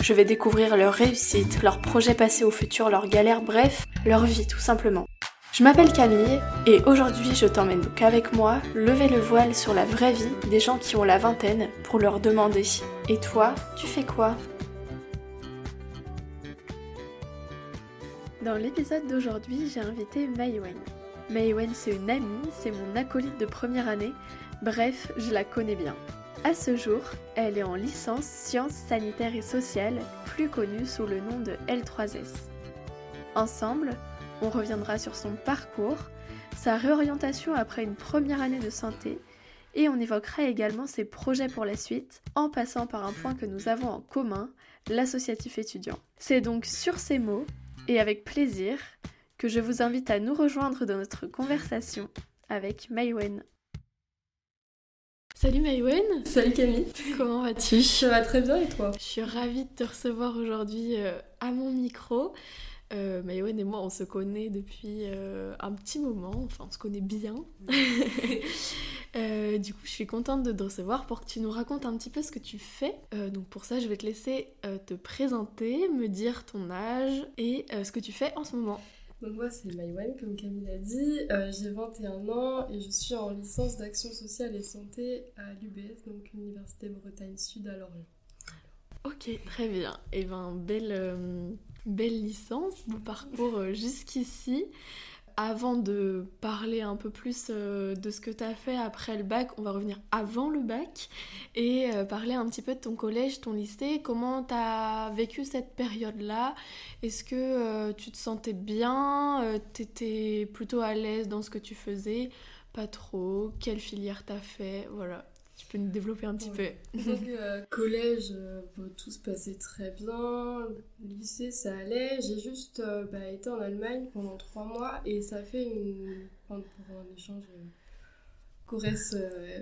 Je vais découvrir leur réussite, leurs projets passés au futur, leurs galères, bref, leur vie tout simplement. Je m'appelle Camille et aujourd'hui je t'emmène donc avec moi lever le voile sur la vraie vie des gens qui ont la vingtaine pour leur demander Et toi, tu fais quoi? Dans l'épisode d'aujourd'hui, j'ai invité Maywen. Maywen, c'est une amie, c'est mon acolyte de première année, bref, je la connais bien. À ce jour, elle est en licence sciences sanitaires et sociales, plus connue sous le nom de L3S. Ensemble, on reviendra sur son parcours, sa réorientation après une première année de santé, et on évoquera également ses projets pour la suite, en passant par un point que nous avons en commun, l'associatif étudiant. C'est donc sur ces mots, et avec plaisir, que je vous invite à nous rejoindre dans notre conversation avec Maywen. Salut Maywen Salut Camille Comment vas-tu? Ça va très bien et toi? Je suis ravie de te recevoir aujourd'hui euh, à mon micro. Euh, Mayowen et moi, on se connaît depuis euh, un petit moment, enfin on se connaît bien. Euh, du coup, je suis contente de te recevoir pour que tu nous racontes un petit peu ce que tu fais. donc pour ça, je vais te laisser te présenter, me dire ton âge et ce que tu fais en ce moment. Donc moi, c'est Maïwen, comme Camille a dit. J'ai 21 ans et je suis en licence d'action sociale et santé à l'UBS, donc Université Bretagne Sud à Lorient. Ok, très bien. Et eh ben, belle belle licence, beau parcours euh, jusqu'ici. Avant de parler un peu plus euh, de ce que tu as fait après le bac, on va revenir avant le bac et euh, parler un petit peu de ton collège, ton lycée. Comment tu as vécu cette période-là? Est-ce que tu te sentais bien? Tu étais plutôt à l'aise dans ce que tu faisais? Pas trop. Quelle filière t'as fait? Voilà. Tu peux nous développer un petit peu. Donc, euh, collège, euh, tout se passait très bien. Lycée, ça allait. J'ai juste euh, bah, été en Allemagne pendant trois mois et ça fait une. pour un échange. Corrèze,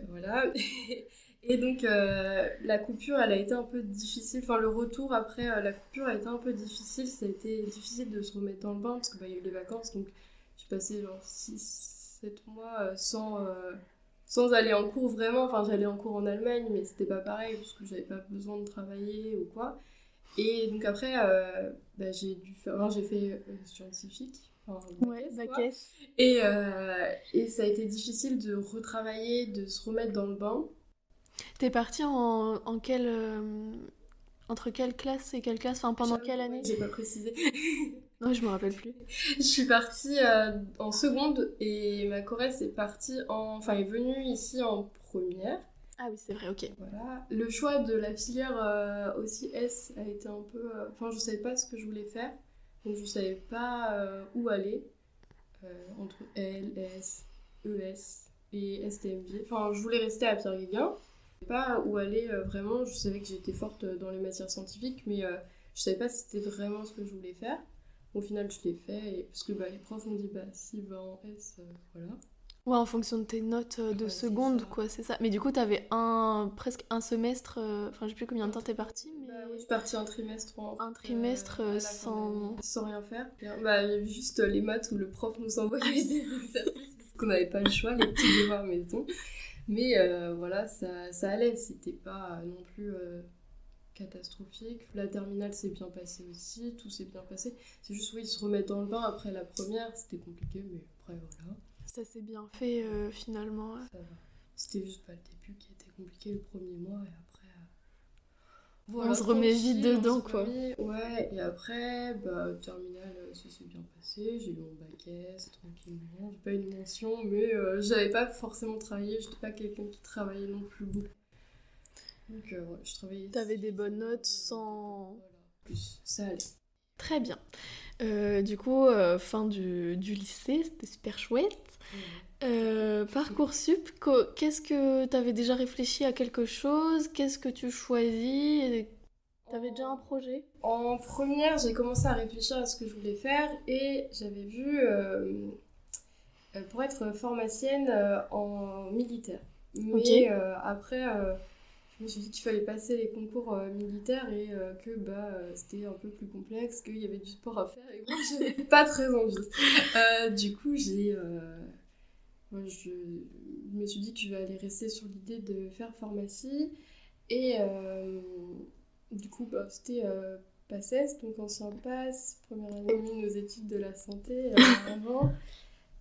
voilà. et donc, la coupure, elle a été un peu difficile. Enfin, le retour après la coupure a été un peu difficile. Ça a été difficile de se remettre dans le bain parce qu'il bah, y a eu les vacances. Donc, j'ai passé genre 6-7 mois sans sans aller en cours vraiment. Enfin, j'allais en cours en Allemagne, mais c'était pas pareil parce que j'avais pas besoin de travailler ou quoi. Et donc après, euh, bah, j'ai dû faire, j'ai fait euh, scientifique. Enfin, ouais, Et, euh, et ça a été difficile de retravailler, de se remettre dans le bain. T'es partie en, en quelle entre quelle classe et quelle classe Enfin, pendant quelle année? J'ai pas précisé. non, je me rappelle plus. je suis partie euh, en seconde et ma Corrèze est partie en. Enfin, est venue ici en première. Ah oui, c'est vrai, ok. Voilà. Le choix de la filière euh, aussi S a été un peu. Euh, enfin, je savais pas ce que je voulais faire. Donc, je savais pas où aller. entre L, S, ES et STMG. Enfin, je voulais rester à Pierre-Guéguin pas où aller euh, vraiment. Je savais que j'étais forte dans les matières scientifiques, mais euh, je savais pas si c'était vraiment ce que je voulais faire. Au final, je l'ai fait, et, parce que bah, les profs m'ont dit, bah, si va en S, euh, voilà. Ouais, en fonction de tes notes de seconde, quoi, c'est ça. Mais du coup, t'avais un, presque un semestre, enfin, je sais plus combien de temps t'es partie, mais... Bah, oui, je suis partie un trimestre Un trimestre sans... Sans rien faire. Bah, il y avait juste les maths où le prof nous envoyait des exercices, parce qu'on n'avait pas le choix, les petits devoirs maison. Mais euh, voilà, ça, ça allait, c'était pas non plus euh, catastrophique. La terminale s'est bien passée aussi, tout s'est bien passé. C'est juste, oui, se remettre dans le bain après la première, c'était compliqué, mais après voilà. Ça s'est bien fait euh, finalement. C'était juste pas le début qui était compliqué le premier mois et après on se remet vite dedans, quoi. Ouais, et après, bah, terminal, euh, ça s'est bien passé. J'ai eu mon bac S, tranquillement. J'ai pas eu une mention, mais euh, j'avais pas forcément travaillé. J'étais pas quelqu'un qui travaillait non plus beaucoup. Donc, euh, ouais, je travaillais. T'avais des bonnes notes sans. Plus, ça allait. Très bien. du coup, fin du, du lycée, c'était super chouette. Euh, Parcoursup, qu'est-ce que tu avais déjà réfléchi à quelque chose? Qu'est-ce que tu choisis? T'avais déjà un projet? En première, j'ai commencé à réfléchir à ce que je voulais faire et j'avais vu euh, euh, pour être pharmacienne euh, en militaire. Mais après, je me suis dit qu'il fallait passer les concours militaires et que bah, c'était un peu plus complexe, qu'il y avait du sport à faire et moi, je n'avais pas très envie. du coup, j'ai je, me suis dit que je vais aller rester sur l'idée de faire pharmacie. Et euh, du coup, bah, c'était euh, PACES, donc ancien PASS, première année de nos études de la santé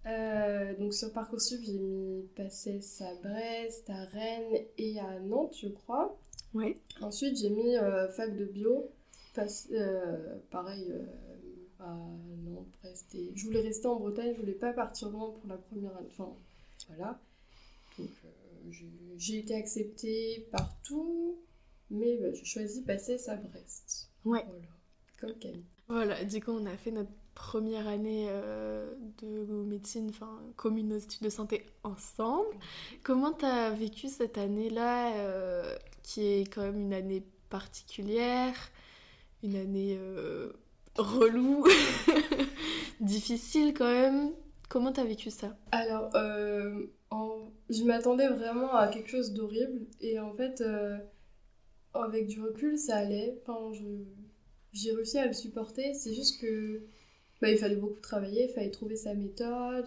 euh, donc sur Parcoursup, j'ai mis PACES à Brest, à Rennes et à Nantes, je crois. Ouais. Ensuite, j'ai mis fac de bio, pareil à Nantes, Brest. Et... Je voulais rester en Bretagne, je voulais pas partir loin pour la première année. Enfin, voilà. Donc j'ai été acceptée partout, mais bah, j'ai choisi passer à Brest. Ouais. Voilà, comme Camille. Voilà, du coup, on a fait notre première année euh, de médecine, enfin, commune aux études de santé ensemble. Comment tu as vécu cette année-là, euh, qui est quand même une année particulière, une année euh, relou, difficile quand même? Comment t'as vécu ça? Alors, je m'attendais vraiment à quelque chose d'horrible. Et en fait, euh, avec du recul, ça allait. Enfin, j'ai réussi à le supporter. C'est juste que bah, il fallait beaucoup travailler, il fallait trouver sa méthode.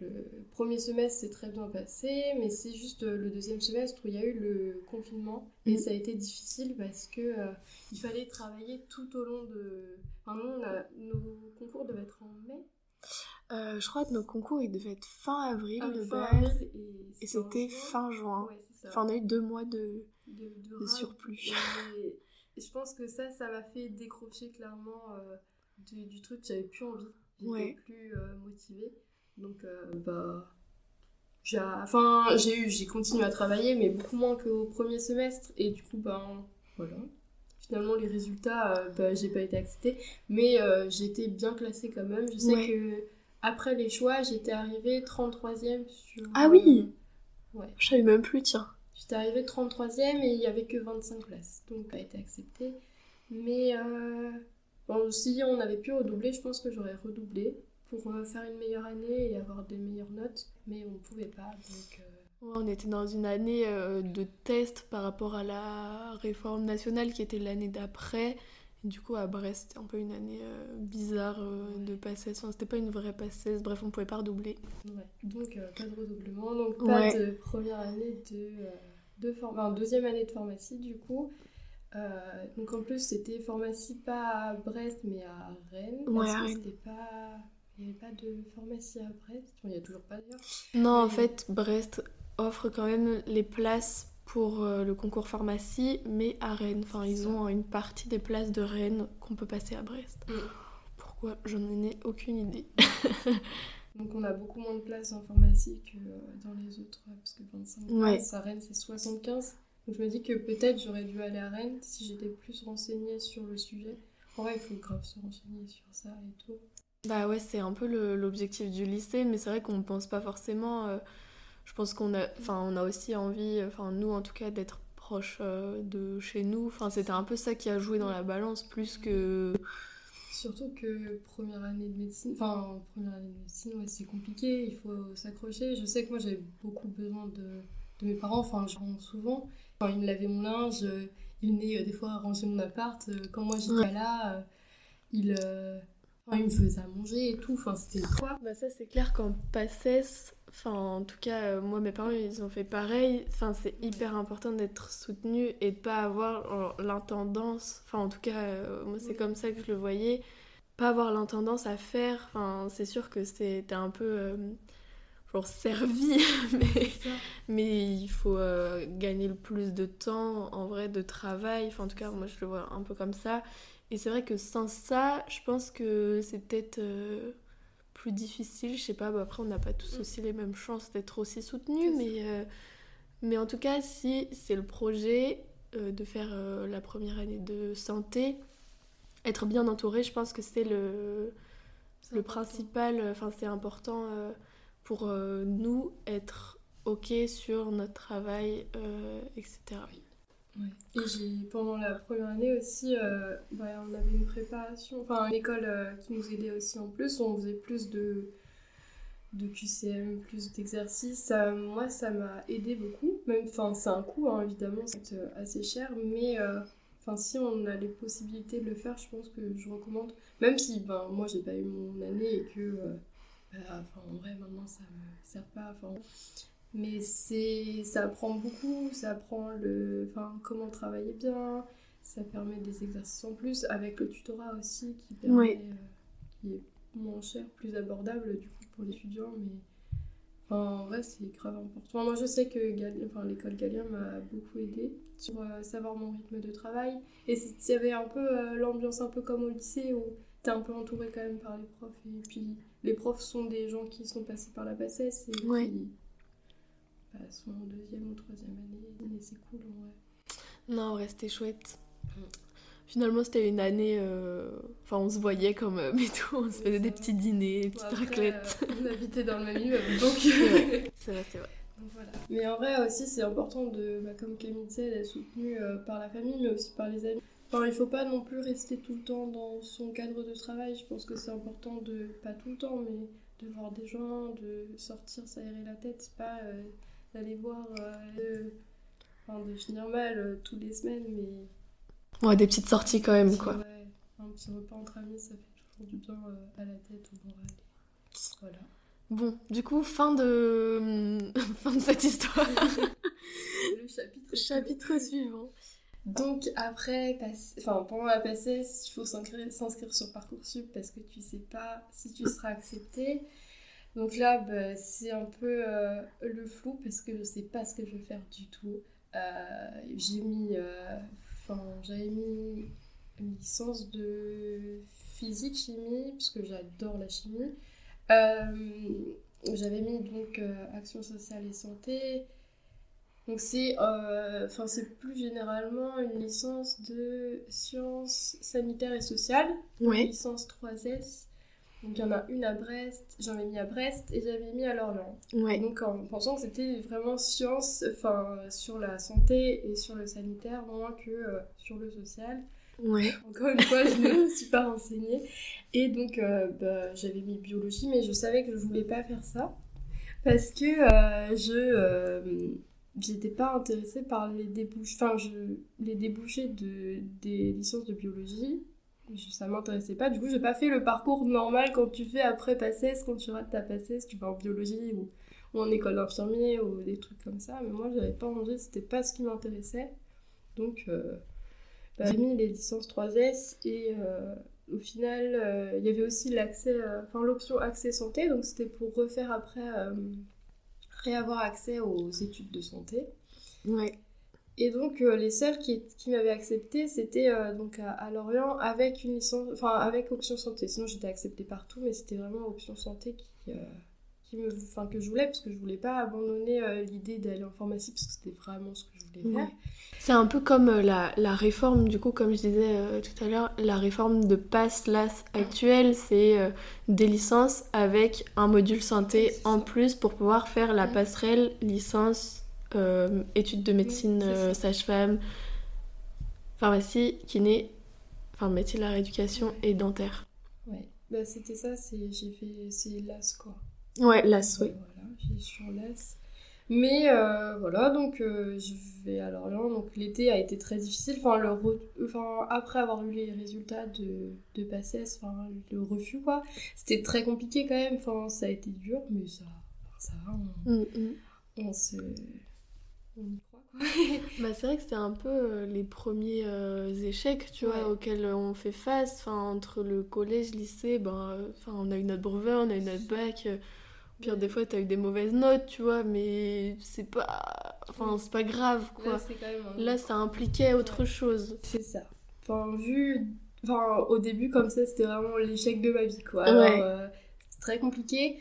Le premier semestre s'est très bien passé, mais c'est juste euh, le deuxième semestre où il y a eu le confinement et mm. ça a été difficile parce que euh, il fallait travailler tout au long de. Enfin, nous, nos concours devaient être en mai. Euh, je crois que nos concours, ils devaient être fin avril ah, de base. et, c'était fin juin. enfin, on a eu deux mois de, de, surplus. Et, je pense que ça, ça m'a fait décrocher clairement euh, du, truc. J'avais plus envie. J'étais plus euh, motivée. Donc, bah. J'ai, enfin, j'ai eu, j'ai continué à travailler, mais beaucoup moins qu'au premier semestre. Et du coup, ben, voilà finalement les résultats bah, j'ai pas été acceptée mais j'ai été bien classée quand même je sais que après les choix, j'étais arrivée 33e sur. Ah oui euh, Ouais. Je savais même plus, tiens. J'étais arrivée 33e et il n'y avait que 25 places, donc pas été acceptée. Mais euh... bon, si on avait pu redoubler, je pense que j'aurais redoublé pour euh, faire une meilleure année et avoir des meilleures notes, mais on ne pouvait pas, donc. Euh, on était dans une année de test par rapport à la réforme nationale qui était l'année d'après du coup, à Brest, c'était un peu une année euh, bizarre euh, de passesse. Enfin, c'était pas une vraie passesse. Bref, on pouvait pas redoubler. Ouais. Donc, euh, pas de redoublement. Donc, pas de première année de, de enfin, deuxième année de pharmacie, du coup. Donc, en plus, c'était pharmacie pas à Brest, mais à Rennes. Ouais, parce que c'était pas... Il n'y avait pas de pharmacie à Brest. il n'y a toujours pas d'ailleurs. Non, en fait, Brest offre quand même les places pour euh, le concours pharmacie, mais à Rennes. Enfin, ils ont une partie des places de Rennes qu'on peut passer à Brest. Mm. Pourquoi J'en ai aucune idée. Donc on a beaucoup moins de places en pharmacie que euh, dans les autres, parce que 25 places à Rennes c'est 75. Donc je me dis que peut-être j'aurais dû aller à Rennes si j'étais plus renseignée sur le sujet. En vrai, il faut grave se renseigner sur ça et tout. Bah ouais, c'est un peu l'objectif du lycée, mais c'est vrai qu'on ne pense pas forcément... Euh, je pense qu'on a, enfin, on a aussi envie, enfin nous en tout cas, d'être proche euh, de chez nous. Enfin, c'était un peu ça qui a joué dans la balance plus que. Surtout que première année de médecine, enfin première année de médecine, ouais, c'est compliqué, il faut s'accrocher. Je sais que moi j'avais beaucoup besoin de, de, mes parents, enfin je rentre souvent. Enfin, ils me lavaient mon linge, euh, ils venaient euh, des fois ranger mon appart. Quand moi j'étais là, ils, ils me faisaient à manger et tout. Enfin, c'était quoi Bah ça c'est clair qu'en passesse Enfin, en tout cas, euh, moi, mes parents, ils ont fait pareil. Enfin, c'est hyper important d'être soutenu et de pas avoir l'intendance. Enfin, en tout cas, euh, moi, c'est comme ça que je le voyais. Pas avoir l'intendance à faire. Enfin, c'est sûr que c'était un peu euh, genre servi, mais, mais il faut gagner le plus de temps en vrai de travail. Enfin, en tout cas, moi, je le vois un peu comme ça. Et c'est vrai que sans ça, je pense que c'est peut-être plus difficile. Je sais pas, bah, après on n'a pas tous mm. aussi les mêmes chances d'être aussi soutenus, mais, euh, mais en tout cas, si c'est le projet euh, de faire euh, la première année de santé, être bien entouré, je pense que c'est le, le principal, enfin c'est important pour nous être ok sur notre travail, etc. Ouais. Et j'ai, pendant la première année aussi, euh, bah, on avait une préparation, enfin une école euh, qui nous aidait aussi en plus. On faisait plus de, de QCM, plus d'exercices. Moi, ça m'a aidé beaucoup. Même, enfin, c'est un coût, hein, évidemment, c'est euh, assez cher, mais enfin, si on a les possibilités de le faire, je pense que je recommande. Même si, ben, moi, j'ai pas eu mon année et que, bah, enfin, en vrai, maintenant, ça me sert pas. Mais c'est, ça apprend beaucoup, ça apprend le, enfin, comment travailler bien, ça permet des exercices en plus, avec le tutorat aussi qui, permet, euh, qui est moins cher, plus abordable du coup pour l'étudiant. Mais enfin, en vrai, c'est grave important. moi, je sais que enfin, l'école Galien m'a beaucoup aidé sur euh, savoir mon rythme de travail. Et il y avait un peu euh, l'ambiance un peu comme au lycée où t'es un peu entouré quand même par les profs. Et puis les profs sont des gens qui sont passés par la bassesse et qui bah, soit en deuxième ou troisième année. c'est cool en vrai. Non, en vrai, c'était chouette. Finalement, c'était une année. Euh, enfin, on se voyait comme euh, mais tout, on se faisait des petits dîners, des petites raclettes. Euh, on habitait dans le même immeuble, donc. c'est vrai, c'est vrai. voilà. Mais en vrai aussi, c'est important de, bah, comme Camille disait, d'être soutenu par la famille, mais aussi par les amis. Enfin, il faut pas non plus rester tout le temps dans son cadre de travail. Je pense que c'est important de, pas tout le temps, mais de voir des gens, de sortir, s'aérer la tête. Pas d'aller voir, euh, enfin, de finir mal euh, toutes les semaines, mais. Ouais, des petites sorties quand même, quoi. Ouais, un petit repas entre amis, ça fait toujours du bien euh, à la tête, au moral. Voilà. Bon, du coup, fin de, fin de cette histoire. Le chapitre, chapitre suivant. Donc après, enfin, pendant la PACES, il faut s'inscrire sur Parcoursup parce que tu sais pas si tu seras accepté. Donc là, bah, c'est un peu euh, le flou parce que je sais pas ce que je vais faire du tout. Euh, j'ai mis, euh, enfin, j'avais mis une licence de physique chimie parce que j'adore la chimie. j'avais mis donc action sociale et santé. Donc c'est, enfin c'est plus généralement une licence de sciences sanitaires et sociales, licence 3S. Donc il y en a une à Brest, j'en ai mis à Brest et j'avais mis à Lorient. Donc en pensant que c'était vraiment science, enfin sur la santé et sur le sanitaire, moins que euh, sur le social. Ouais. Encore une fois, je ne me suis pas renseignée. Et donc euh, bah, j'avais mis biologie, mais je savais que je voulais pas faire ça. Parce que euh, je j'étais pas intéressée par les débouchés, enfin les débouchés de, des licences de biologie ça m'intéressait pas. Du coup, j'ai pas fait le parcours normal quand tu fais après PACES, quand tu rates ta PACES, tu vas en biologie ou, en école d'infirmier ou des trucs comme ça. Mais moi, j'avais pas envie, c'était pas ce qui m'intéressait. Donc, euh, bah, j'ai mis les licences 3S et euh, au final, euh, il y avait aussi l'accès, enfin l'option accès santé. Donc, c'était pour refaire après, réavoir accès aux études de santé. Ouais. Et donc, euh, les seuls qui, qui m'avaient accepté, c'était euh, donc à, Lorient avec une licence, enfin avec option santé. Sinon, j'étais acceptée partout, mais c'était vraiment option santé qui, euh, qui me, enfin que je voulais parce que je voulais pas abandonner l'idée d'aller en pharmacie parce que c'était vraiment ce que C'est un peu comme la, la, réforme, du coup, comme je disais tout à l'heure, la réforme de PASS-LAS actuelle, c'est des licences avec un module santé en plus pour pouvoir faire la passerelle licence euh, études de médecine, euh, sage-femme, pharmacie, kiné, enfin médecine de la rééducation et dentaire. Ouais, bah, c'était ça, j'ai fait, c'est LAS quoi. Ouais, LAS, oui. Voilà, j'ai sur LAS. Mais euh, voilà, donc je vais à Lorient. Donc l'été a été très difficile. Enfin, le enfin, après avoir eu les résultats de, de PACES, enfin, le refus, quoi, c'était très compliqué quand même. Enfin, ça a été dur, mais ça, ça va. On, mm, mm. on se bah, c'est vrai que c'était un peu euh, les premiers euh, échecs, tu vois, auxquels on fait face. Enfin, entre le collège, lycée, ben, enfin, on a eu notre brevet, on a eu notre bac. Euh, pire des fois, t'as eu des mauvaises notes, tu vois, mais c'est pas... Enfin, c'est pas grave, quoi. Là, ça impliquait autre chose. C'est ça. Enfin, vu... Enfin, au début, comme ça, c'était vraiment l'échec de ma vie, quoi. Alors, c'est très compliqué.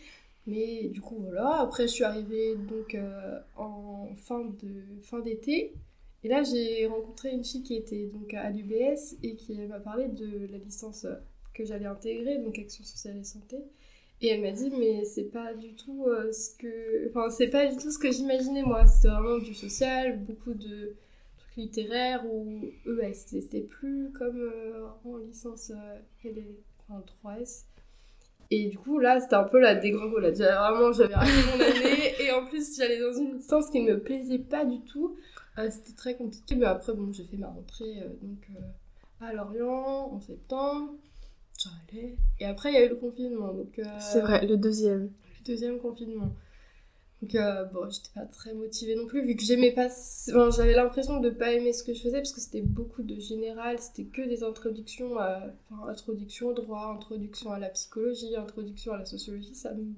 Mais du coup, voilà. Après, je suis arrivée donc euh, en fin de fin d'été. Et là, j'ai rencontré une fille qui était donc à l'UBS et qui m'a parlé de la licence que j'allais intégrer, donc action sociale et santé. Et elle m'a dit, mais c'est pas du tout euh, ce que. Enfin, c'est pas du tout ce que j'imaginais moi. C'était vraiment du social, beaucoup de trucs littéraire où eux, c'était plus comme en licence enfin, 3S. Et du coup, là, c'était un peu la dégringolade. Vraiment, j'avais raté mon année. Et en plus, j'allais dans une licence qui ne me plaisait pas du tout. c'était très compliqué. Mais après, bon, j'ai fait ma rentrée donc, à Lorient en septembre. Ça allait. Et après, il y a eu le confinement. Donc, C'est vrai, le deuxième. Le deuxième confinement. Donc euh, bon, j'étais pas très motivée non plus vu que j'aimais pas enfin, j'avais l'impression de pas aimer ce que je faisais parce que c'était beaucoup de général, c'était que des introductions à enfin, introduction au droit, introduction à la psychologie, introduction à la sociologie, ça me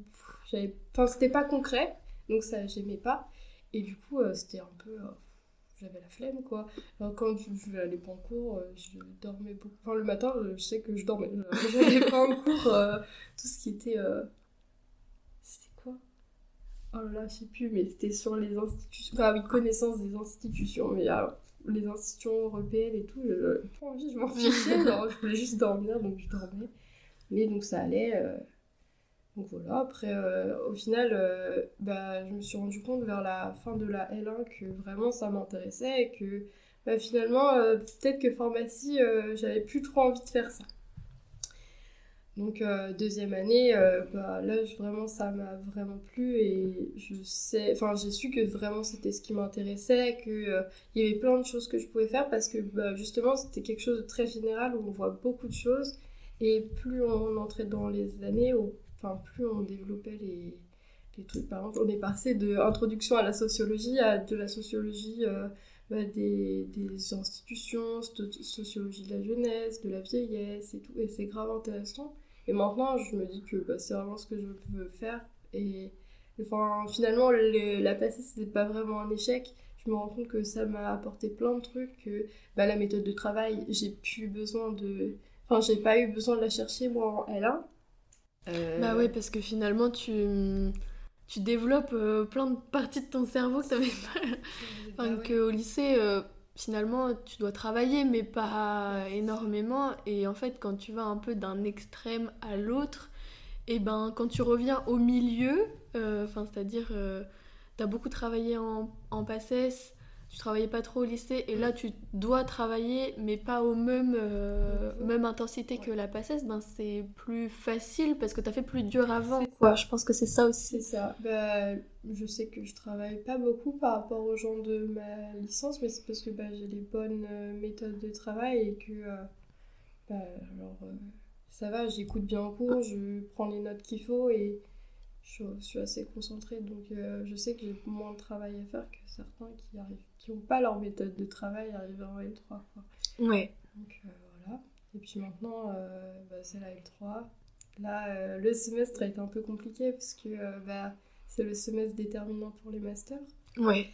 j'avais enfin c'était pas concret. Donc ça j'aimais pas et du coup euh, c'était un peu euh, j'avais la flemme quoi. Alors, quand je, n'allais pas en cours, je dormais beaucoup. Enfin le matin, je sais que je dormais. J'allais pas en cours tout ce qui était oh là là, je sais plus, mais c'était sur les institutions, enfin oui, connaissance des institutions, mais les institutions européennes et tout, j'avais pas envie, je m'en fichais, je voulais juste dormir, donc je dormais. Mais donc ça allait. Euh, donc voilà, après, euh, au final, euh, bah, je me suis rendu compte vers la fin de la L1 que vraiment ça m'intéressait et que bah, finalement, peut-être que pharmacie, j'avais plus trop envie de faire ça. Donc euh, deuxième année, euh, bah, là vraiment ça m'a vraiment plu et je sais, j'ai su que vraiment c'était ce qui m'intéressait, qu'il euh, il y avait plein de choses que je pouvais faire parce que bah, justement c'était quelque chose de très général où on voit beaucoup de choses et plus on entrait dans les années, enfin plus on développait les, trucs. Par exemple, on est passé de introduction à la sociologie à de la sociologie bah, des, institutions, sociologie de la jeunesse, de la vieillesse et tout et c'est grave intéressant. Et maintenant, je me dis que bah, c'est vraiment ce que je veux faire. Et enfin, finalement, la passée, c'était pas vraiment un échec. Je me rends compte que ça m'a apporté plein de trucs. Que bah, la méthode de travail, j'ai plus besoin de. Enfin, j'ai pas eu besoin de la chercher moi en L1. Euh, bah oui, parce que finalement, tu, tu développes euh, plein de parties de ton cerveau que tu pas. enfin, bah qu'au lycée. Euh, finalement, tu dois travailler, mais pas énormément. Et en fait, quand tu vas un peu d'un extrême à l'autre, et eh ben quand tu reviens au milieu, euh, enfin, c'est-à-dire, euh, tu as beaucoup travaillé en, en PACES, tu travaillais pas trop au lycée et là tu dois travailler mais pas au même euh, même intensité que la PACES ben c'est plus facile parce que tu as fait plus dur avant quoi. Je pense que c'est ça aussi. C'est ça. Bah, je sais que je travaille pas beaucoup par rapport aux gens de ma licence mais c'est parce que bah, j'ai les bonnes euh, méthodes de travail et que euh, bah, alors ça va j'écoute bien en cours je prends les notes qu'il faut et je, suis assez concentrée. Donc je sais que j'ai moins de travail à faire que certains qui arrivent qui n'ont pas leur méthode de travail arriver en L3. Quoi. Ouais. Donc euh, voilà. Et puis maintenant, euh, bah, c'est la L3. Là, euh, le semestre a été un peu compliqué parce que bah, c'est le semestre déterminant pour les masters. Ouais.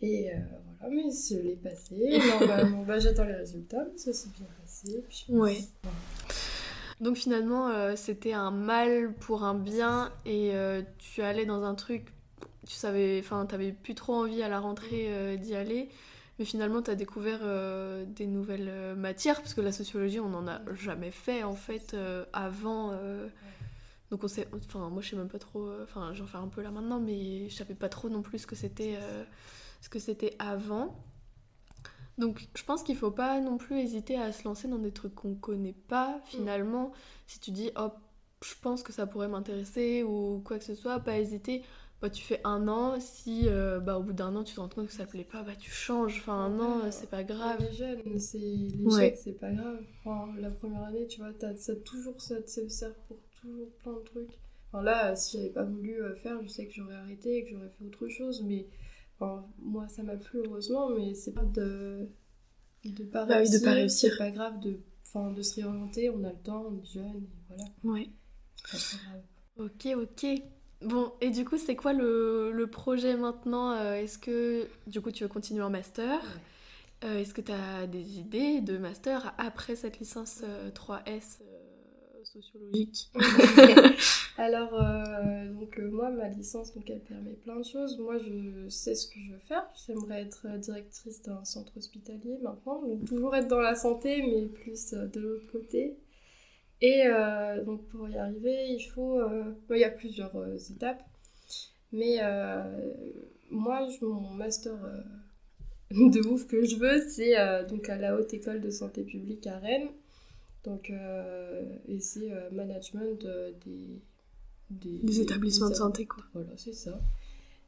Et voilà, mais je l'ai passé. Normalement, bah, j'attends les résultats, mais ça s'est bien passé. Puis, ouais. Donc finalement, c'était un mal pour un bien et tu allais dans un truc tu savais, enfin, t'avais plus trop envie à la rentrée euh, d'y aller, mais finalement, tu as découvert euh, des nouvelles euh, matières, parce que la sociologie, on n'en a jamais fait, en fait, avant. Donc, on sait, enfin, moi, je sais même pas trop, enfin, j'en fais un peu là maintenant, mais je savais pas trop non plus ce que c'était, ce que c'était avant. Donc, je pense qu'il faut pas non plus hésiter à se lancer dans des trucs qu'on connaît pas, finalement. Si tu dis, oh, je pense que ça pourrait m'intéresser ou quoi que ce soit, pas hésiter bah, tu fais un an, si euh, bah, au bout d'un an tu te rends compte que ça plaît pas, bah, tu changes. Enfin, un an, c'est pas grave. Les jeunes, c'est l'échec, c'est pas grave. Enfin, la première année, tu vois, ça toujours, ça te sert pour toujours plein de trucs. Enfin, là, si j'avais pas voulu euh, faire, je sais que j'aurais arrêté et que j'aurais fait autre chose, mais enfin, moi, ça m'a plu heureusement, mais c'est pas de, de pas bah réussir. de pas réussir. C'est pas grave de, enfin, de se réorienter, on a le temps, on est jeune, et voilà. Ouais. Ok, ok. Bon, et du coup, c'est quoi le, projet maintenant euh, Est-ce que, du coup, tu veux continuer en master euh, Est-ce que tu as des idées de master après cette licence 3S euh, sociologique Alors, donc, moi, ma licence, donc, elle permet plein de choses. Moi, je sais ce que je veux faire. J'aimerais être directrice d'un centre hospitalier maintenant. Donc, toujours être dans la santé, mais plus de l'autre côté. Et euh, donc pour y arriver, il faut... Euh, il y a plusieurs euh, étapes. Mais moi, mon master de ouf que je veux, c'est donc à la Haute École de Santé Publique à Rennes. Donc, et c'est management des, des, établissements de santé, quoi. Voilà, c'est ça.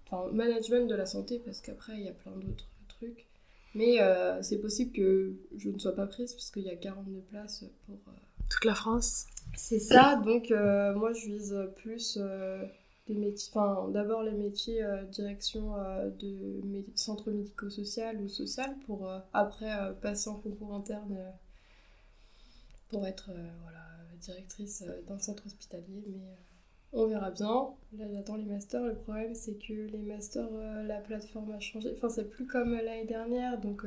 Enfin, management de la santé, parce qu'après, il y a plein d'autres trucs. Mais c'est possible que je ne sois pas prise, parce qu'il y a 42 places pour... Toute la France c'est ça, donc euh, moi je vise plus euh, des métiers, enfin d'abord les métiers euh, direction de centre médico-social ou social pour après passer en concours interne pour être directrice d'un centre hospitalier. Mais on verra bien. Là j'attends les masters. Le problème c'est que les masters, la plateforme a changé. Enfin c'est plus comme l'année dernière, donc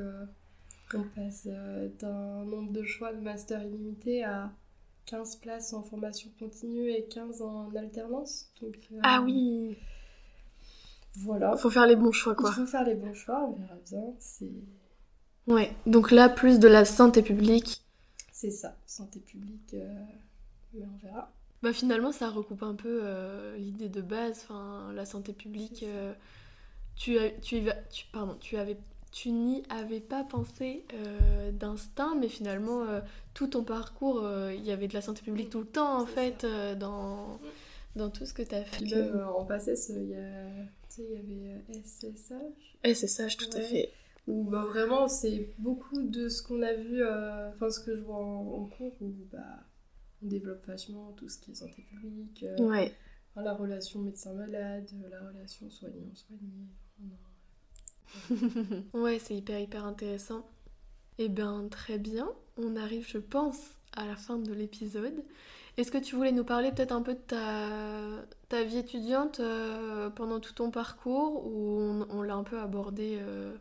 on passe d'un nombre de choix de master illimité à 15 places en formation continue et 15 en alternance. Donc, euh, ah oui Voilà. Faut faire les bons choix, quoi. Il faut faire les bons choix, on verra bien. C'est... Ouais, donc là, plus de la santé publique. C'est ça, santé publique, euh, mais on verra. Bah finalement, ça recoupe un peu euh, l'idée de base, enfin, la santé publique. tu, tu, tu, pardon, tu avais tu n'y avais pas pensé euh, d'instinct, mais finalement, euh, tout ton parcours, euh, il y avait de la santé publique tout le temps, en fait, dans, dans tout ce que tu as fait. en passé, il y, y avait SSH. SSH, tout à fait. Où bah, vraiment, c'est beaucoup de ce qu'on a vu, enfin, ce que je vois en, cours, où bah, on développe vachement tout ce qui est santé publique. ouais. la relation médecin-malade, la relation soignant-soigné. ouais, c'est hyper hyper intéressant. Eh bien, très bien. On arrive, je pense, à la fin de l'épisode. Est-ce que tu voulais nous parler peut-être un peu de ta, vie étudiante euh, pendant tout ton parcours ou on, l'a un peu abordé euh,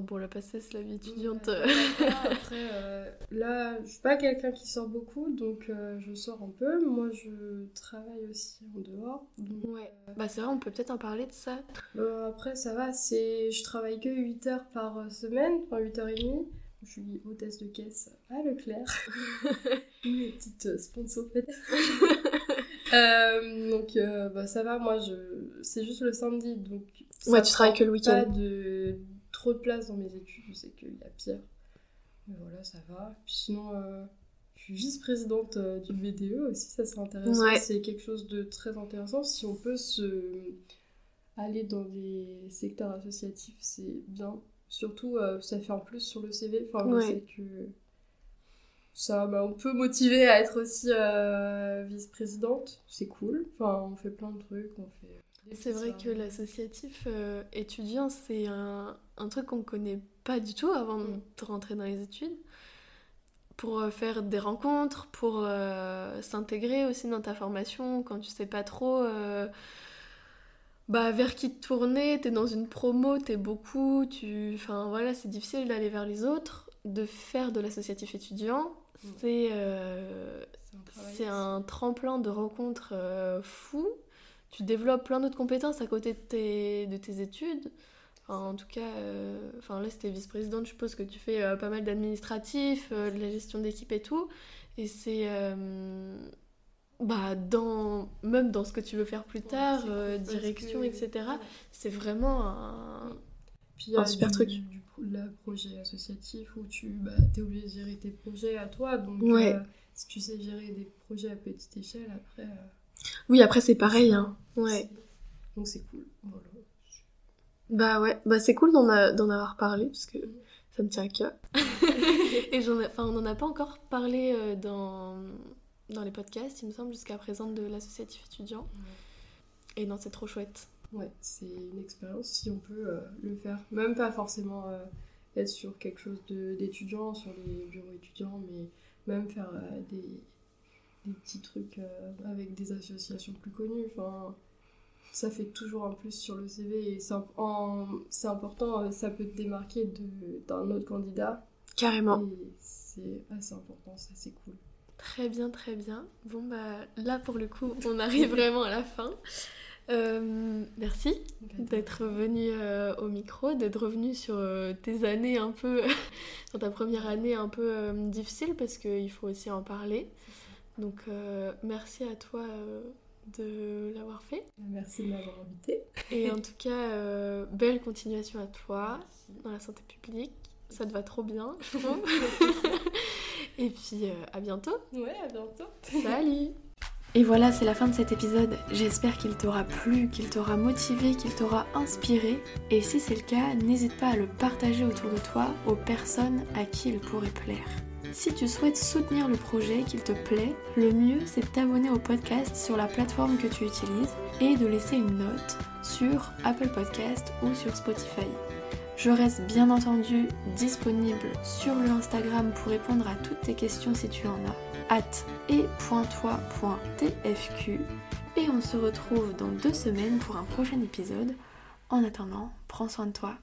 Bon, la passé, c'est la vie étudiante. après, euh, là, je suis pas quelqu'un qui sort beaucoup, donc euh, je sors un peu. Moi, je travaille aussi en dehors. ouais. Euh, bah, c'est vrai, on peut peut-être en parler de ça. après, ça va, c'est... je travaille que 8 heures par semaine, enfin 8 heures et demie. Je suis hôtesse de caisse à Leclerc. Une petite sponsor peut-être. donc, bah, ça va, moi, je... c'est juste le samedi, donc... Ouais, tu travailles que le week-end. Pas de trop de place dans mes études, je sais qu'il y a pire. Mais voilà, ça va. Puis sinon, euh, je suis vice-présidente euh, du BDE aussi, ça c'est intéressant. C'est quelque chose de très intéressant. Si on peut se aller dans des secteurs associatifs, c'est bien. Surtout, euh, ça fait en plus sur le CV. Enfin, je sais que ça, bah, on peut motiver à être aussi vice-présidente. C'est cool. Enfin, on fait plein de trucs, on fait c'est vrai que l'associatif euh, étudiant, c'est un, un, truc qu'on connaît pas du tout avant mm. de rentrer dans les études. Pour euh, faire des rencontres, pour euh, s'intégrer aussi dans ta formation quand tu sais pas trop bah, vers qui te tourner, t'es dans une promo, t'es beaucoup, tu... Enfin voilà, c'est difficile d'aller vers les autres. De faire de l'associatif étudiant, mm. c'est c'est un, tremplin de rencontres fou tu développes plein d'autres compétences à côté de tes, de tes études. En tout cas, euh, enfin là c'était vice-présidente, je suppose que tu fais euh, pas mal d'administratifs, euh, de la gestion d'équipe et tout. Et c'est bah, dans, même dans ce que tu veux faire plus tard, direction, etc. C'est vraiment un, Puis, un super truc. Du, projet associatif où tu bah, es obligé de gérer tes projets à toi. Donc si tu sais gérer des projets à petite échelle, après oui, après c'est pareil, hein. Ouais. Donc c'est cool. Bah ouais, bah c'est cool d'en, avoir parlé parce que ça me tient à cœur. Et j'en enfin, on n'en a pas encore parlé euh, dans, dans les podcasts, il me semble, jusqu'à présent de l'associatif étudiant. Et non, c'est trop chouette. Ouais, c'est une expérience si on peut euh, le faire. Même pas forcément euh, être sur quelque chose d'étudiant, sur les bureaux étudiants, mais même faire des, des petits trucs avec des associations plus connues. Enfin, ça fait toujours un plus sur le CV et c'est important, euh, ça peut te démarquer d'un autre candidat. Carrément. c'est assez important, ça c'est cool. Très bien, très bien. Bon, bah là pour le coup, on arrive vraiment à la fin. Euh, merci d'être venu au micro, d'être revenu sur tes années un peu, sur ta première année un peu difficile parce qu'il faut aussi en parler. Donc euh, merci à toi euh, de l'avoir fait. Merci de m'avoir invité. Et en tout cas, euh, belle continuation à toi dans la santé publique. Ça te va trop bien, je trouve. Et puis euh, à bientôt. Ouais, à bientôt. Salut et voilà, c'est la fin de cet épisode. J'espère qu'il t'aura plu, qu'il t'aura motivé, qu'il t'aura inspiré. Et si c'est le cas, n'hésite pas à le partager autour de toi aux personnes à qui il pourrait plaire. Si tu souhaites soutenir le projet, qu'il te plaît, le mieux c'est de t'abonner au podcast sur la plateforme que tu utilises et de laisser une note sur Apple Podcast ou sur Spotify. Je reste bien entendu disponible sur le Instagram pour répondre à toutes tes questions si tu en as. At et on se retrouve dans deux semaines pour un prochain épisode. En attendant, prends soin de toi.